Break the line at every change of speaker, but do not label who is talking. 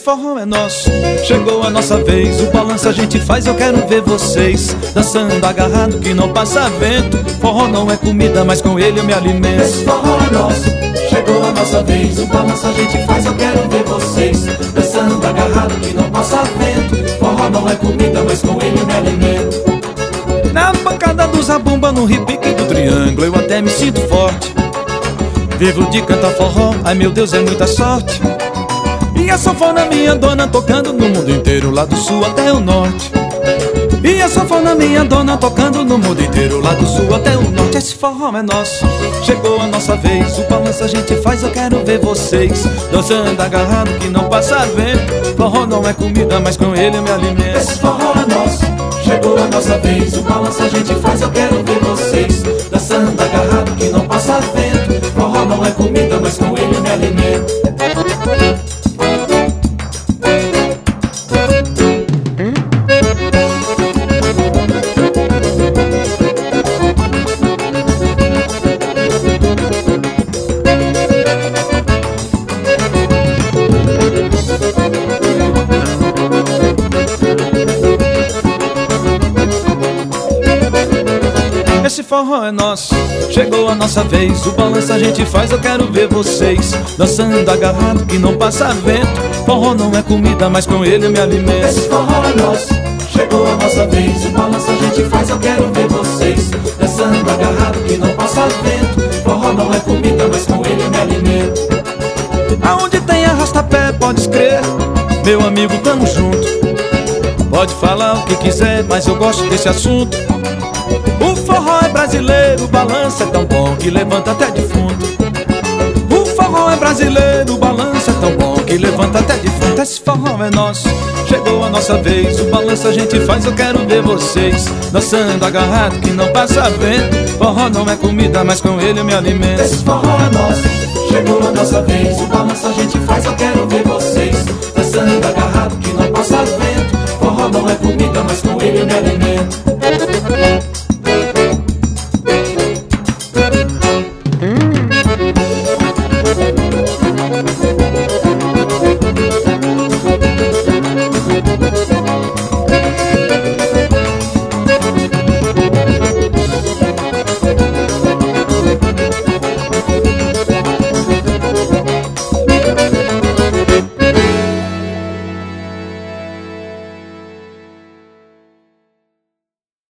forró é nosso, chegou a nossa vez. O balanço a gente faz, eu quero ver vocês dançando agarrado que não passa vento. Forró não é comida, mas com ele eu me alimento.
Esse forró é nosso, chegou a nossa vez. O balanço a gente faz, eu quero ver vocês dançando agarrado que não passa vento. Forró não é comida, mas com ele eu me alimento.
Na pancada do zabumba, no repique do triângulo, eu até me sinto forte. Vivo de cantar forró, ai meu Deus, é muita sorte. E a sanfona minha dona tocando no mundo inteiro, lá do sul até o norte. E a sanfona minha dona tocando no mundo inteiro, lá do sul até o norte. Esse forró é nosso, chegou a nossa vez. O balanço a gente faz, eu quero ver vocês dançando agarrado que não passa vento. Forró não é comida, mas com ele eu me alimento.
Esse forró é nosso, chegou a nossa vez. O balanço a gente faz, eu quero ver vocês dançando agarrado que não passa vento. Forró não é comida, mas com ele me alimento.
Forró é nosso, chegou a nossa vez. O balanço a gente faz, eu quero ver vocês dançando agarrado que não passa vento. Forró não é comida, mas com ele eu me alimento.
Esse forró é nosso, chegou a nossa vez. O balanço a gente faz, eu quero ver vocês dançando agarrado que não passa vento. Forró não é comida, mas com ele eu me alimento.
Aonde tem arrasta-pé, pode escrever, meu amigo, tamo junto. Pode falar o que quiser, mas eu gosto desse assunto. O forró é brasileiro, o balanço é tão bom que levanta até defunto. O forró é brasileiro, o balanço é tão bom que levanta até defunto. Esse forró é nosso, chegou a nossa vez. O balanço a gente faz, eu quero ver vocês dançando agarrado que não passa vento. Forró não é comida, mas com ele eu me alimento.
Esse forró é nosso, chegou a nossa vez. O balanço a gente faz, eu quero ver agarrado que não